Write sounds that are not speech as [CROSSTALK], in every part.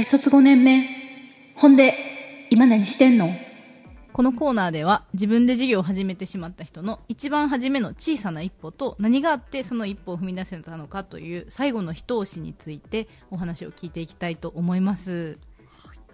大卒5年目。ほんで、今何してんの？このコーナーでは自分で事業を始めてしまった人の一番初めの小さな一歩と何があってその一歩を踏み出せたのかという最後の一押しについてお話を聞いていきたいと思います。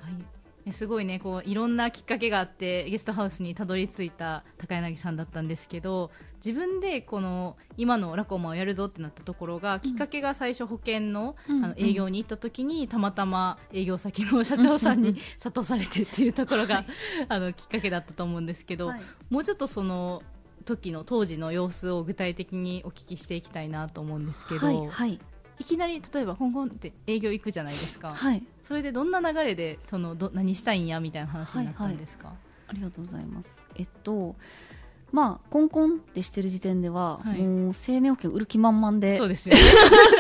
はいすごいねこういろんなきっかけがあってゲストハウスにたどり着いた高柳さんだったんですけど自分でこの今のラコマをやるぞってなったところが、きっかけが最初保険の,、うん。あの営業に行った時にたまたま営業先の社長さんに [LAUGHS] 諭されてっていうところが、[LAUGHS] あのきっかけだったと思うんですけど、はい。もうちょっとその時の当時の様子を具体的にお聞きしていきたいなと思うんですけど、はいはいいきなり例えば香港って営業行くじゃないですか、はい。それでどんな流れでそのど何したいんやみたいな話になったんですか、ありがとうございます。えっとまあコンコンってしてる時点では、はい。もう生命保険売る気満々でそうですよね。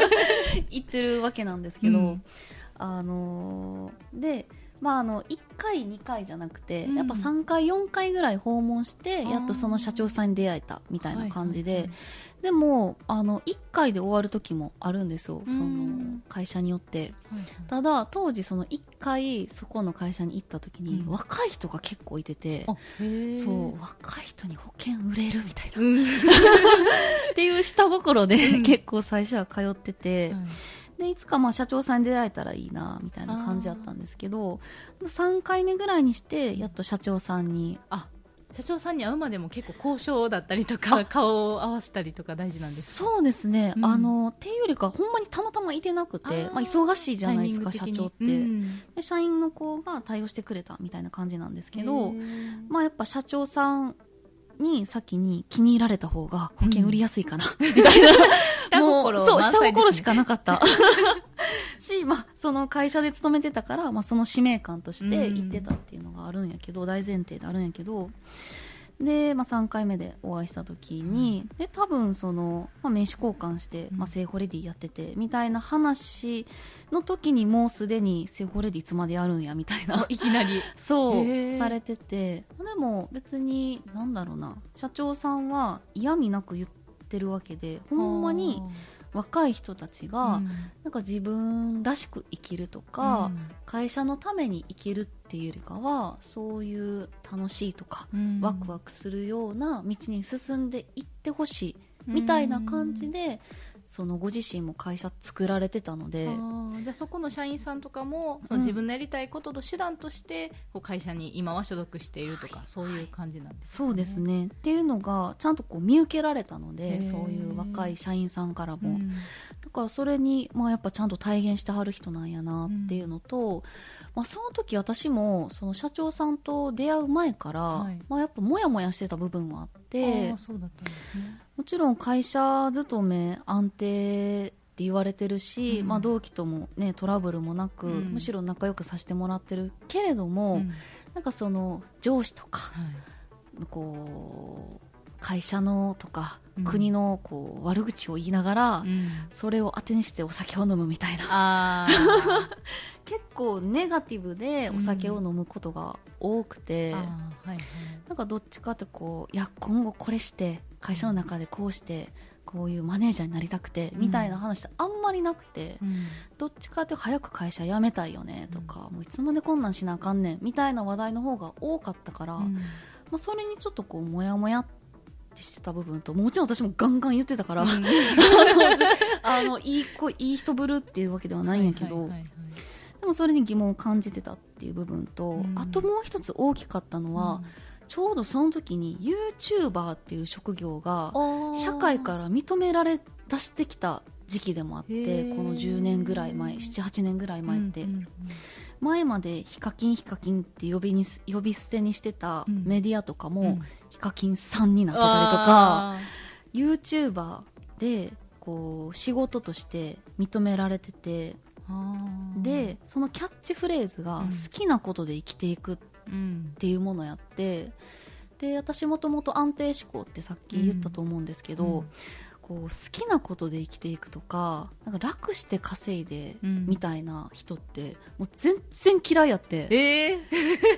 [LAUGHS] 言ってるわけなんですけど、うん。あのーでまああの1回2回じゃなくて、うん。やっぱ3回4回ぐらい訪問してやっとその社長さんに出会えたみたいな感じで、はいはいでもあの1回で終わる時もあるんですよ、うん。その会社によって。はいはい。ただ当時その1回そこの会社に行った時に、うん。若い人が結構いててそう若い人に保険売れるみたいな、うん。[LAUGHS] っていう下心で、うん。結構最初は通ってて、はいでいつかまあ社長さんに出会えたらいいなみたいな感じだったんですけど3回目ぐらいにしてやっと社長さんにあ社長さんに会うまでも結構交渉だったりとか顔を合わせたりとか大事なんですか？そうですね、うん。あのっていうよりかほんまにたまたまいてなくてまあ、忙しいじゃないですか社長って、うんで社員の子が対応してくれたみたいな感じなんですけど、まあやっぱ社長さんに先に気に入られた方が保険売りやすいかな、みたいな。[LAUGHS] 下心もうそう下心しかなかった。[LAUGHS] し、まあ、その会社で勤めてたから、まあ、その使命感として行ってたっていうのがあるんやけど、大前提であるんやけどで、まあ、3回目でお会いした時に、で多分その、まあ、名刺交換して、まあ、セーフォレディやっててみたいな話の時にもうすでにセーフォレディいつまでやるんやみたいな。いきなり。[LAUGHS] そうされてて。でも別になんだろうな。社長さんは嫌味なく言ってるわけでほんまに若い人たちが、なんか自分らしく生きるとか、会社のために生きるっていうよりかはそういう楽しいとか、ワクワクするような道に進んでいってほしいみたいな感じで、そのご自身も会社作られてたので。じゃあそこの社員さんとかもそうん。の自分のやりたいことと手段としてこう会社に今は所属しているとかそういう感じなんですかそうですね。っていうのがちゃんとこう見受けられたのへでー。そういう若い社員さんからも、うん。だからそれに、まあ、やっぱちゃんと体現してはる人なんやなっていうのと、まあ、その時私もその社長さんと出会う前から、はい。まあ、やっぱモヤモヤしてた部分はあってあーそうだったんですね。もちろん会社勤め安定って言われてるし、うん。まあ、同期とも、ね、トラブルもなく、うん。むしろ仲良くさせてもらってるけれども、うん。なんかその上司とかはい。こう会社のとか、うん。国のこう悪口を言いながら、うん。それを当てにしてお酒を飲むみたいな。あ [LAUGHS] 結構ネガティブでお酒を飲むことが多くて、ーあーはいはい。なんかどっちかってこういや今後これして会社の中でこうしてこういうマネージャーになりたくて、うん。みたいな話ってあんまりなくて、うん。どっちかって早く会社辞めたいよねとか、もういつまでこんなんしなあかんねんみたいな話題の方が多かったから、うん。まあ、それにちょっとこうモヤモヤってしてた部分ともちろん私もガンガン言ってたから、うん。[LAUGHS] あのいい子いい人ぶるっていうわけではないんやけど、はいはいはいはいでもそれに疑問を感じてたっていう部分と、うん。あともう一つ大きかったのは、ちょうどその時に YouTuber っていう職業がうん社会から認められ出してきた時期でもあってこの10年ぐらい前78年ぐらい前って、うんうん。前までヒカキンヒカキンって呼びにす呼び捨てにしてたうん。メディアとかも、うん。ヒカキンさんになってたりとか、YouTuber でこう仕事として認められててでそのキャッチフレーズがうん。好きなことで生きていくっうん。ていうものやってで私もともと安定志向ってさっき言ったと思うんですけど、うん。こう好きなことで生きていくとかなんか楽して稼いでうん。みたいな人ってもう全然嫌いやって、え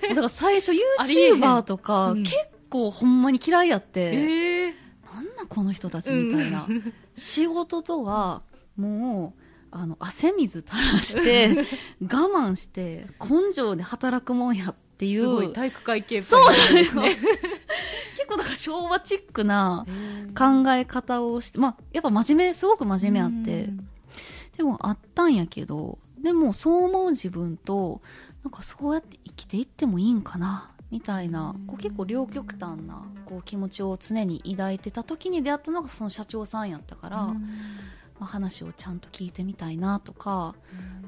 ー。だから最初 [LAUGHS] YouTuber とかうん。結構ほんまに嫌いやって、えー。なんなんこの人たちみたいな、仕事とはもうあの汗水垂らして [LAUGHS] 我慢して根性で働くもんやっていう。すごい体育会系そうなんでですすね。ね結構なんか昭和チックな考え方をしてまあやっぱ真面目すごく真面目あって。うん。でもあったんやけどでもそう思う自分となんかそうやって生きていってもいいんかなみたいなこう結構両極端なこう気持ちを常に抱いてた時に出会ったのがその社長さんやったから、まあ、話をちゃんと聞いてみたいなとか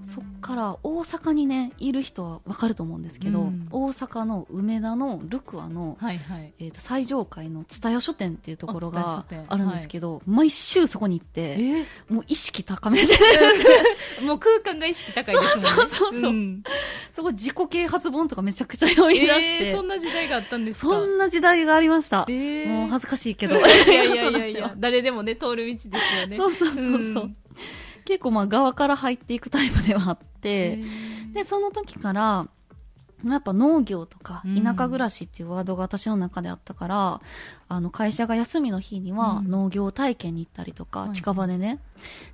そっから大阪にねいる人は分かると思うんですけど、うん。大阪の梅田のルクアの、はいはい。えー、と最上階の蔦屋書店っていうところがあるんですけど、毎週そこに行ってえ？もう意識高めで。[LAUGHS] もう空間が意識高いですもんね。そうそうそうそうん。そこ自己啓発本とかめちゃくちゃ読み出して、えーそんな時代があったんですか？そんな時代がありました、えー。もう恥ずかしいけど。[LAUGHS] いやいやいやいや。誰でもね通る道ですよね。[LAUGHS] そうそうそうそう、ん結構まあ側から入っていくタイプではあって、でその時からやっぱ農業とかうん。田舎暮らしっていうワードが私の中であったから、あの会社が休みの日にはうん。農業体験に行ったりとか、はい。近場でね。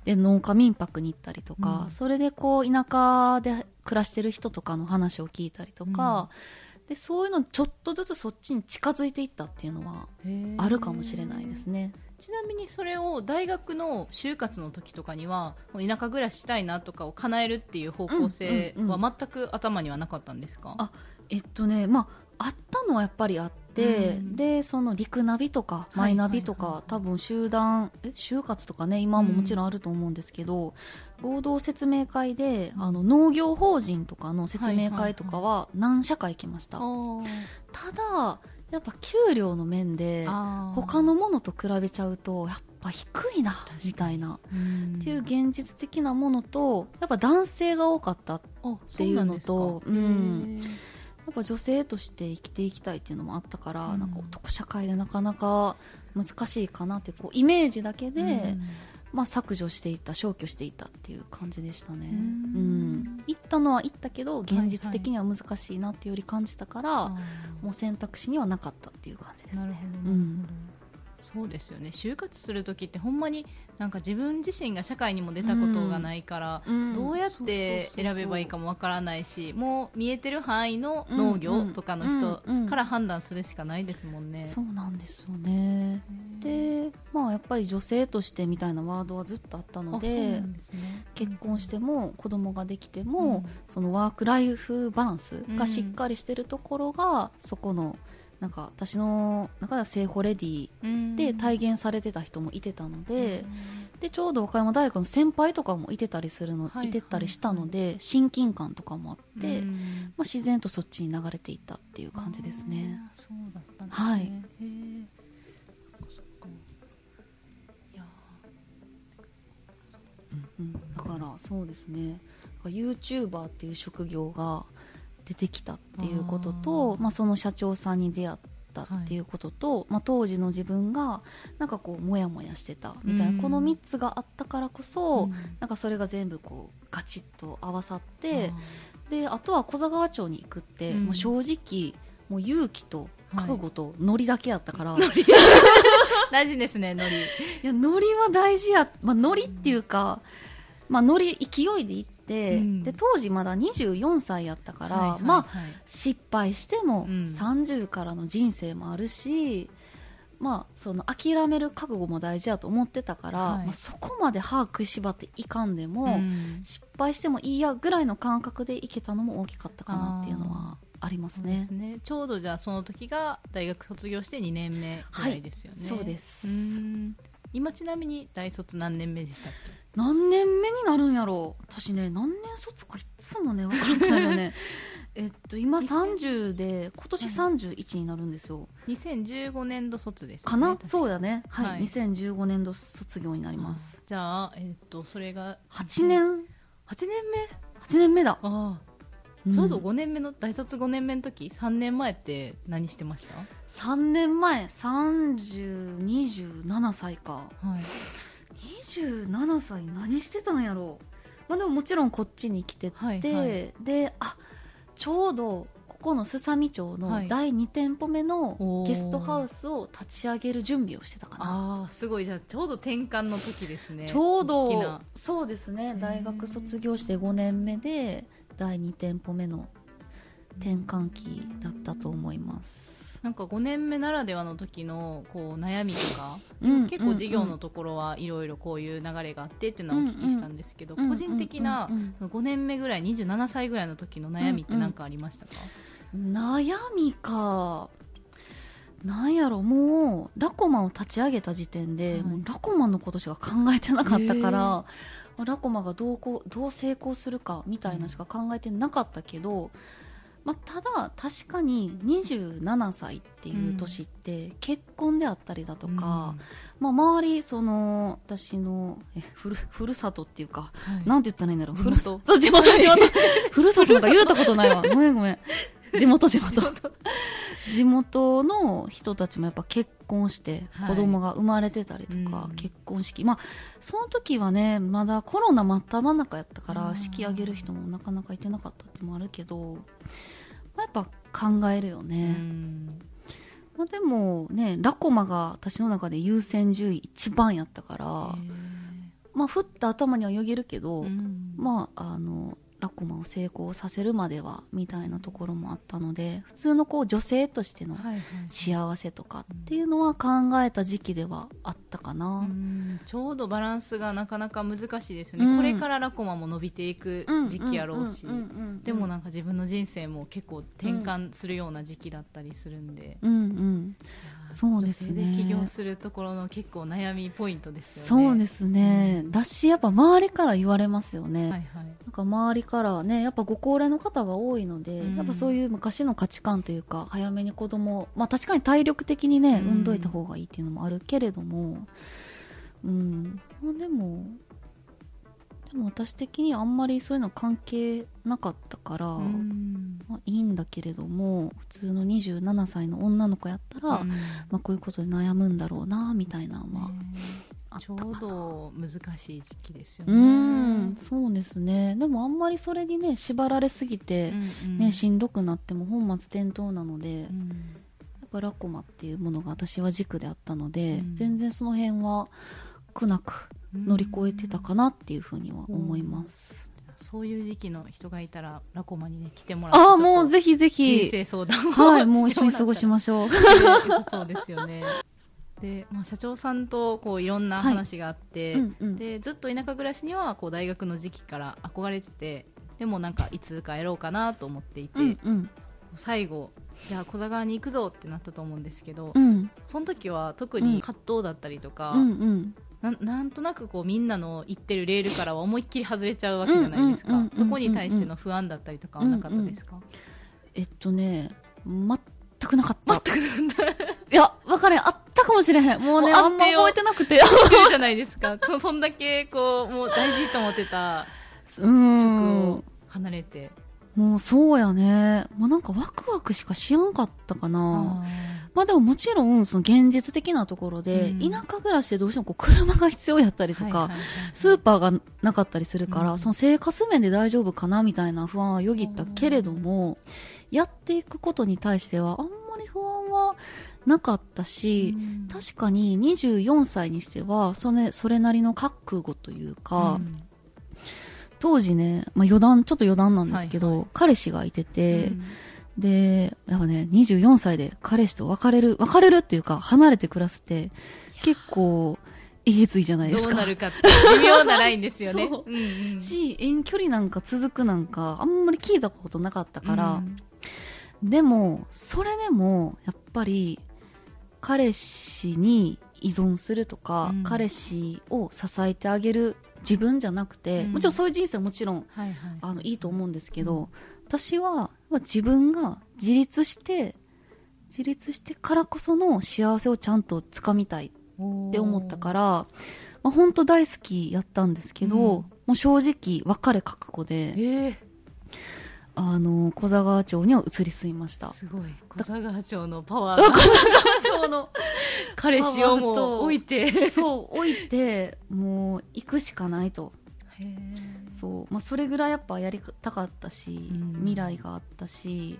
で農家民泊に行ったりとか、うん。それでこう田舎で暮らしてる人とかの話を聞いたりとか、でそういうのちょっとずつそっちに近づいていったっていうのはあるかもしれないですね。ちなみにそれを大学の就活の時とかには田舎暮らししたいなとかを叶えるっていう方向性うんうんうん。は全く頭にはなかったんですか、あえっとねまああったのはやっぱりあって、うん。でその陸ナビとかマイナビとか、はいはいはい多分集団え就活とかね今ももちろんあると思うんですけど、合同説明会であの農業法人とかの説明会とかは何社か行きました、あー。ただやっぱ給料の面で他のものと比べちゃうとやっぱ低いなみたいな。うん。っていう現実的なものとやっぱ男性が多かったあていうのとそうなんやっぱ女性として生きていきたいっていうのもあったから、うん。なんか男社会でなかなか難しいかなってこうイメージだけで、まあ、削除していった消去していったっていう感じでしたね、ううんん行ったのは行ったけど現実的には難しいなってより感じたから、あもう選択肢にはなかったっていう感じですね。うん。そうですよね。就活する時ってほんまになんか自分自身が社会にも出たことがないから、うん。どうやって選べばいいかもわからないしもう見えてる範囲の農業とかの人から判断するしかないですもんね。そうなんですよねでまあやっぱり女性としてみたいなワードはずっとあったのでね。結婚しても子供ができても、うん。そのワーク・ライフ・バランスがしっかりしてるところが、そこのなんか私の中では性ホレディうん。で体現されてた人もいてたので,、でちょうど和歌山大学の先輩とかもいてたりするの、はいい。てたりしたので親近感とかもあって、うん。まあ、自然とそっちに流れていったっていう感じですね。そうだったんですね。はいうん。だからそうですね。YouTuber っていう職業が出てきたっていうこととまあ、その社長さんに出会ったっていうことと、まあ、当時の自分がなんかこうモヤモヤしてたみたいな、うん。この3つがあったからこそ、うん。なんかそれが全部こうガチッと合わさっあてであとは小座川町に行くって、うん。もう正直もう勇気と覚悟とノリだけやったから、[LAUGHS] い、ー [LAUGHS] 大事ですねノリ。やノリは大事や、まあ、ノリっていうか、まあ、ノリ勢いで行って、うん。で当時まだ24歳やったから、はいはいまあはい失敗してもうん。30からの人生もあるし、まあその諦める覚悟も大事やと思ってたから、はい。まあ、そこまで歯食いしばっていかんでも、うん。失敗してもいいやぐらいの感覚でいけたのも大きかったかなっていうのはありますね。ね。ちょうどじゃあその時が大学卒業して2年目ぐらいですよね、はいそうです。ん。今ちなみに大卒何年目でしたっ何年目になるんやろう。私ね何年卒かいつもね分からなくなるよね。[LAUGHS] えっと今30で今年31になるんですよ、け2015年度卒です、ね、かな？確そうだね。はい、はい。2015年度卒業になります、じゃあえっとそれが8年？8年目？8年目だ、ああ。ん。ちょうど5年目の大卒5年目の時3年前って何してました？3年前3027歳か。はい27歳何してたんやろう。まあでももちろんこっちに来てて、はいはい。であちょうどここのすさみ町はい。の第2店舗目おのー。ゲストハウスを立ち上げる準備をしてたかな。ああすごい。じゃあちょうど転換の時ですね。ちょうどな。そうですね。ー。大学卒業して5年目で第2店舗目の転換期だったと思います、なんか5年目ならではの時のこう悩みとか、うん結構事業のところはいろいろこういう流れがあってっていうのはお聞きしたんですけど、個人的なうんうんうんその5年目ぐらい27歳ぐらいの時の悩みって何かありましたか、悩みか。なんやろもうラコマを立ち上げた時点で、はい。もうラコマのことしか考えてなかったから、まあラコマがどうこうどう成功するかみたいなしか考えてなかったけど、まあ、ただ確かに27歳っていう年って結婚であったりだとか、まあ、周りその私のえふるふるさとっていうかうんはい。なんて言ったらいいんだろう。地元。ふるさ [LAUGHS] そう地元地元。[LAUGHS] ふるさとなんか言うたことないわ。[LAUGHS] ごめんごめん。地元地元。地元。の人たちもやっぱ結婚してはい。子供が生まれてたりとか、うん。結婚式。まあその時はねまだコロナ真っ只中やったから式挙げる人もなかなかいてなかったってもあるけど、まあ、やっぱ考えるようね、ん。まあ、でもねラコマが私の中で優先順位一番やったから、まあふって頭にはよぎるけど、うん。まああのラコマを成功させるまではみたいなところもあったので普通のこう女性としての幸せとかっていうのは考えた時期ではあったかな。うんちょうどバランスがなかなか難しいですね、うん。これからラコマも伸びていくうん時期やろうし、でもなんか自分の人生も結構転換するような時期だったりするんで、うんうんそうですね。起業するところの結構悩みポイントですよね。そうですね、だしやっぱ周りから言われますよね、はいはい。なんか周りからねやっぱご高齢の方が多いので、うん。やっぱそういう昔の価値観というか早めに子供まあ確かに体力的にねうん。産んどいた方がいいっていうのもあるけれども。うん、まあ、でもでも私的にあんまりそういうの関係なかったから、うん。まあ、いいんだけれども普通の27歳の女の子やったら、うん。まあ、こういうことで悩むんだろうなみたいなのはちょう。ど難しい時期ですよね。うんそうですね。でもあんまりそれにね縛られすぎて、うんうん。ね、しんどくなっても本末転倒なので、やっうんぱラコマっていうものが私は軸であったので、うん。全然その辺は苦なく乗り越えてたかなっていうふうには思います、そういう時期の人がいたらラコマにね来てもらってああもうぜひひ。ぜ人ひ生相談をはい [LAUGHS] もう一緒に過ごしまましょう。そうですよね。[LAUGHS] で、まあ、社長さんとこういろんな話があって、うんうん。でずっと田舎暮らしにはこう大学の時期から憧れててでもなんかいつかやろうかなと思っていて、うんうん。最後じゃあ小座川に行くぞってなったと思うんですけど、うん。その時は特に葛藤だったりとか、うんうんなんなんとなくこうみんなの行ってるレールからは思いっきり外れちゃうわけじゃないですか。うんうんうんうんそこに対しての不安だったりとかはなかったですか、えっとね全くなかった。全くいや分かれん。あったかもしれへん。もうねあんま覚えてなくて。[LAUGHS] じゃないですか。そ [LAUGHS] そんだけこうもう大事と思ってたう職ん。を離れて、もうそうやね。もうなんかワクワクしかしやんかったかな。まあでももちろん、その現実的なところで、うん。田舎暮らしでどうしてもこう車が必要やったりとか、スーパーがなかったりするから、うんその生活面で大丈夫かなみたいな不安はよぎったけれども、やっていくことに対してはあんまり不安はなかったし、うん。確かに24歳にしてはそれそれなりの覚悟というか、うん当時ね、まあ、余談ちょっと余談なんですけど、はいは彼氏がいてて、うん。でやっぱね24歳で彼氏と別れる別れるっていうか離れて暮らすって結構えげついじゃないですか。どうなるかって微妙なラインですよね。[LAUGHS] う。んうん。し遠距離なんか続くなんかあんまり聞いたことなかったから、うん。でもそれでもやっぱり彼氏に依存するとか、うん。彼氏を支えてあげる自分じゃなくて、うん。もちろんそういう人生はもちろんはいはい。あのいいと思うんですけど、私はまあ自分が自立して自立してからこその幸せをちゃんとつかみたいって思ったから、まあ、本当大好きやったんですけど、うん。もう正直別れ覚悟でえあの小座川町には移り住みました。ー、すごい。小佐川町のパワー。が町の彼氏をもう置いて。そう置いてもう行くしかないと。そう、まあ、それぐらいやっぱやりたかったし、うん。未来があったし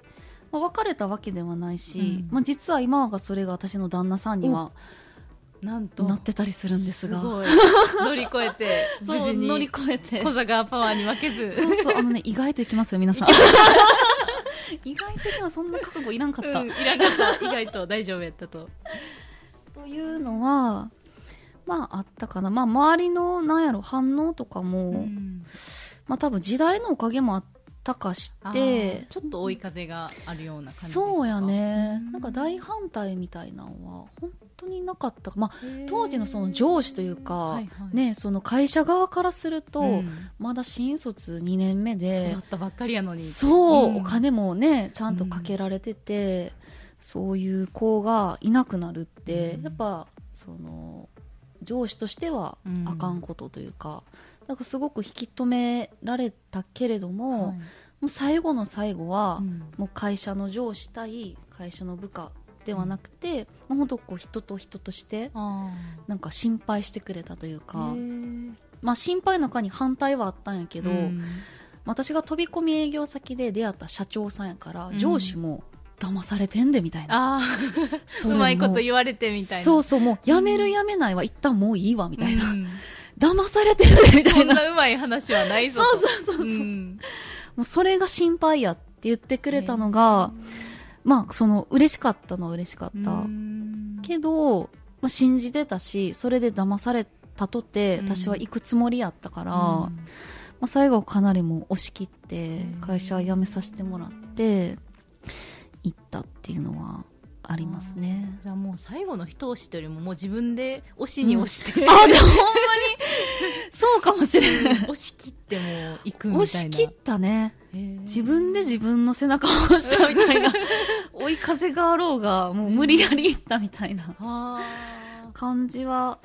まあ、別れたわけではないし、うん。まあ、実は今はそれが私の旦那さんにはなんとなってたりするんですが。乗り越えて無 [LAUGHS] そう事に乗り越えて。小坂パワーに負けず。そうそうあのね [LAUGHS] 意外といきますよ皆さん。[LAUGHS] 意外と今そんな覚悟いらんかった、うんいらなかった。意外と大丈夫やったと。というのはまああったかな。まあ周りのなんやろ反応とかも、うん。まあ多分時代のおかげもあったかしあてーちょっと追い風があるような感じですか。そうやね、うん。なんか大反対みたいなのは本当になかったまあ当時のその上司というか、はいはい。ねその会社側からすると、うん。まだ新卒2年目で育ったばっかりやのに。そう、ん。お金もねちゃんとかけられてて、そういう子がいなくなるって、うん。やっぱその上司としてはうん。あかんことというか、なんかすごく引き止められたけれども、はい。もう最後の最後は、うん。もう会社の上司対会社の部下ではなくて、もう本当こう人と人としてあなんか心配してくれたというー。か、まあ心配の中に反対はあったんやけど、うん。私が飛び込み営業先で出会った社長さんやから、うん。上司も騙されてんでみたいな、あそれもーうまいこと言われてみたいな。そうそうもうやめるやめないは一旦もういいわみたいな、うん。騙されてるでみたそんいななうまい話はないぞそうとそうそうそう、うん。もうそれが心配やって言ってくれたのが、まあその嬉しかったのは嬉しかった、うん。けど、まあ、信じてたしそれで騙されたとてうん。私は行くつもりやったから、うん。まあ、最後かなりもう押し切ってうん。会社辞めさせてもらって行ったっていうのはありますね。じゃあもう最後の一押しというよりももう自分で押しに押して、あでもほんまに [LAUGHS] そうかもしれない。押し切ってもう行くみたいな。押し切ったね。自分で自分の背中を押したみたいな。[LAUGHS] 追い風があろうがもう無理やり行ったみたいな。あ感じは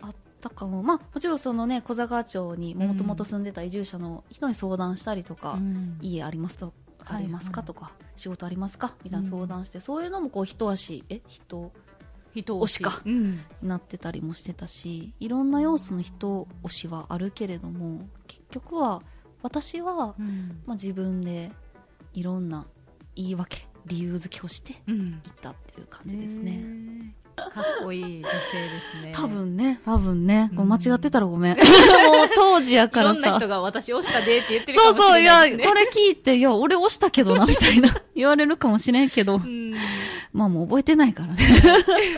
あったかも。まあもちろんそのね小坂町にもともと住んでた移住者の人に相談したりとか、ーうん。家ありますとありますか？はいとか、仕事ありますか？みたいな相談して、そういうのもこう一足え？人人押しか？うん。になってたりもしてたしいろんな要素の人押しはあるけれども結局は私は、うん。まあ、自分でいろんな言い訳理由付けをしてうん。いったっていう感じですね。ねかっこいい女性ですね。多分ね、多分ね、こううん。間違ってたらごめん。[LAUGHS] もう当時やいからさ。ろんな人。が私押したでって言ってるかもしそうそう、いや、これ聞いて、いや、俺押したけどな、みたいな。[LAUGHS] 言われるかもしれんけど。まあもう覚えてないからね。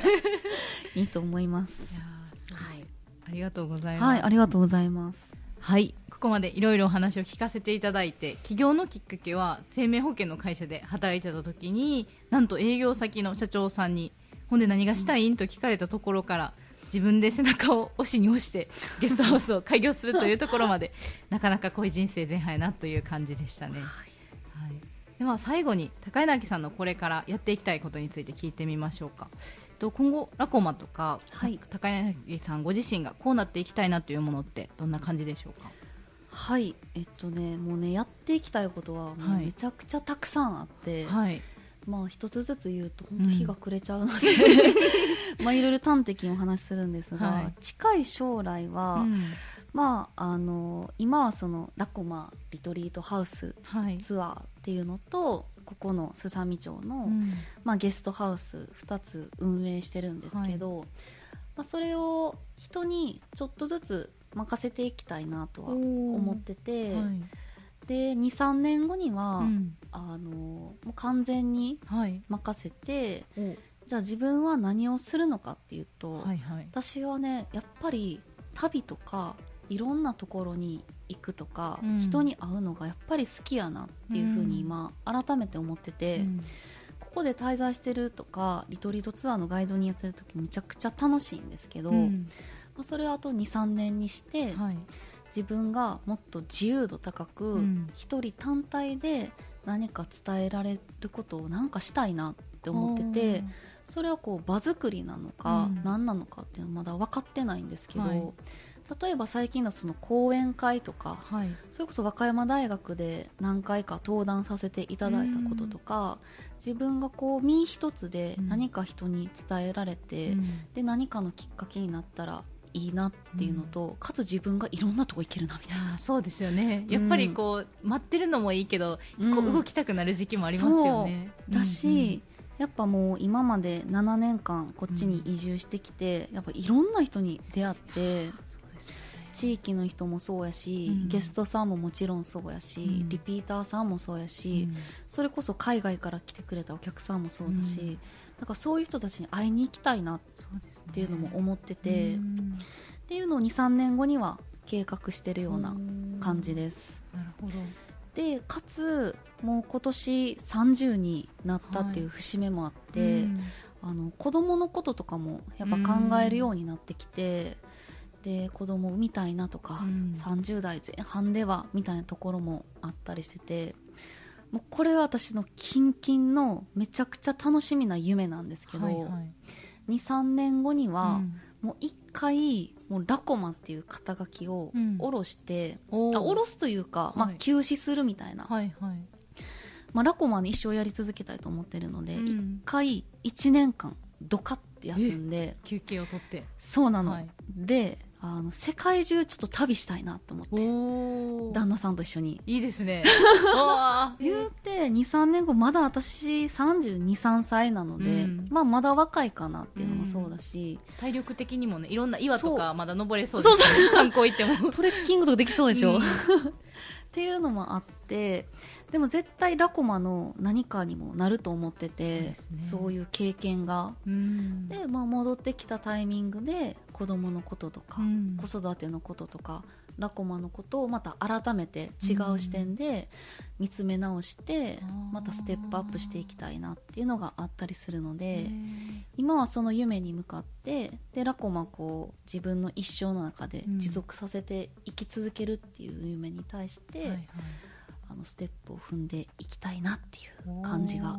[LAUGHS] いいと思います。ーす。ごい。ありがとうございます。はい、ありがとうございます。はい。ここまでいろいろお話を聞かせていただいて起業のきっかけは生命保険の会社で働いてた時になんと営業先の社長さんにほんで何がしたいんと聞かれたところから自分で背中を押しに押してゲストハウスを開業するというところまで [LAUGHS] なかなか濃い人生前半やなという感じでしたね。はいでは最後に高柳さんのこれからやっていきたいことについて聞いてみましょうか。と今後ラコマとか、はい高柳さんご自身がこうなっていきたいなというものってどんな感じでしょうか？はい、えっとね、もうね、やっていきたいことは、もうはいめちゃくちゃたくさんあって、はい。まあ一つずつ言うと、本当日が暮れちゃうので、[LAUGHS] まあいろいろ端的にお話しするんですが、はい。近い将来は、うん。まあ、あの今はそのラコマリトリートハウスはい。ツアーっていうのとここのすさみ町の、うん。まあ、ゲストハウス2つ運営してるんですけど、まあ、それを人にちょっとずつ任せていきたいなとは思ってて、はい。で23年後には、うんあのもう完全にはい。任せておじゃあ自分は何をするのかっていうと、はいはい。私はねやっぱり旅とかいろんなところに行くとか、うん人に会うのがやっぱり好きやなっていうふうに今、改めて思ってて、うんここで滞在してるとかリトリートツアーのガイドにやってる時めちゃくちゃ楽しいんですけど、うんまあ、それをあと23年にして、はい。自分がもっと自由度高くうん一、人単体で何か伝えられることをなんかしたいなって思っててそれはこう場作りなのかうん。何なのかっていうのはまだ分かってないんですけど、はい。例えば最近のその講演会とかはい。それこそ和歌山大学で何回か登壇させていただいたこととか自分がこう身一つで何か人に伝えられて、うん。で何かのきっかけになったらいいなっていうのと、かつ自分がいろんなとこ行けるなみたいな。そうですよね。やっぱりこう、待ってるのもいいけど、こう動きたくなる時期もありますよね。だし、やっぱもう今まで7年間こっちに移住してきて、やっぱいろんな人に出会って地域の人もそうやし、うん。ゲストさんももちろんそうやし、うん。リピーターさんもそうやうん。し、それこそ海外から来てくれたお客さんもそうだし、うんだからそういう人たちに会いに行きたいなっていうのも思ってて、っうん。ていうのを23年後には計画してるような感じでです。なるほど。でかつもう今年30になったっていう節目もあって、うん。あの子供のこととかもやっぱ考えるようになってきて、で子供産みたいなとか、うん。30代前半ではみたいなところもあったりしててもうこれは私の近々のめちゃくちゃ楽しみな夢なんですけど、はいはい。23年後には、うん。もう一回もうラコマっていう肩書きをうん。下ろして、おー。あ下ろすというか、まあは、い休止するみたいな、はいはい。まあ、ラコマに一生やり続けたいと思ってるので、一うん。回1年間ドカって休んで休憩を取って。そうなの、はい。であの世界中ちょっと旅したいなと思って。お旦那さんと一緒に。いいですね。[LAUGHS] 言うて23年後まだ私323歳なので、うん。まあ、まだ若いかなっていうのもそうだし、体力的にもねいろんな岩とそう。かまだ登れそうですそうね観光行っても。[LAUGHS] トレッキングとかできそうでしょ、うん。[LAUGHS] っていうのもあってでも絶対ラコマの何かにもなると思っててそうね。そういう経験が。うん。で、まあ、戻ってきたタイミングで子供のこととか、うん。子育てのこととかラコマのことをまた改めて違う視点で見つめ直して、またステップアップしていきたいなっていうのがあったりするのへでー。今はその夢に向かってでラコマこう自分の一生の中でうん。持続させて生き続けるっていう夢に対して、あのステップを踏んでいきたいなっていう感じが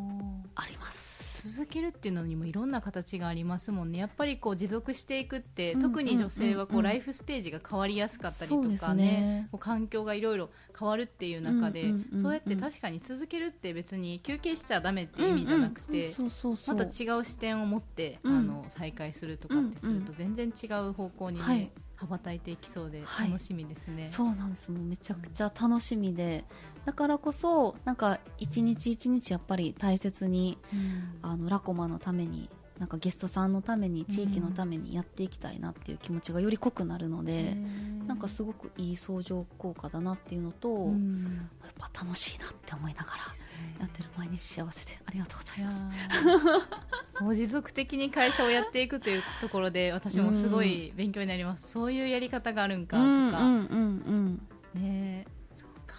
あります。続けるっていうのにもいろんな形がありますもんね。やっぱりこう持続していくって、うん特に女性はこう、うん。ライフステージが変わりやすかったりとかね環境がいろいろ変わるっていう中で、そうやって確かに続けるって別に休憩しちゃダメっていう意味じゃなくて、また違う視点を持って、うん。あの再開するとかってすると全然違う方向にね、はい羽ばたいていきそうではい。楽しみですね。そうなんです。もうめちゃくちゃ楽しみで。だからこそなんか一日一日やっぱり大切にうん。あのラコマのためになんかゲストさんのために地域のためにやっていきたいなっていう気持ちがより濃くなるので、なんかすごくいい相乗効果だなっていうのと、うん。やっぱ楽しいなって思いながらやってる毎日幸せでありがとうございます。ー。もう持続的に会社をやっていくというところで私もすごい勉強になります、そういうやり方があるんかとか、うんうんうんねうか、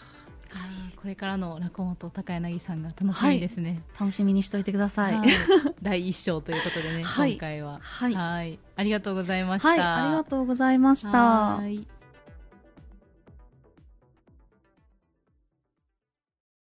あーこれからの落語と高柳さんが楽しみですね、うん、楽しみにしておいてください。ははい。い、[LAUGHS] 第一章ということでね、はい。今回は。はい、はい。ありがとうございました、ありがとうございました。はい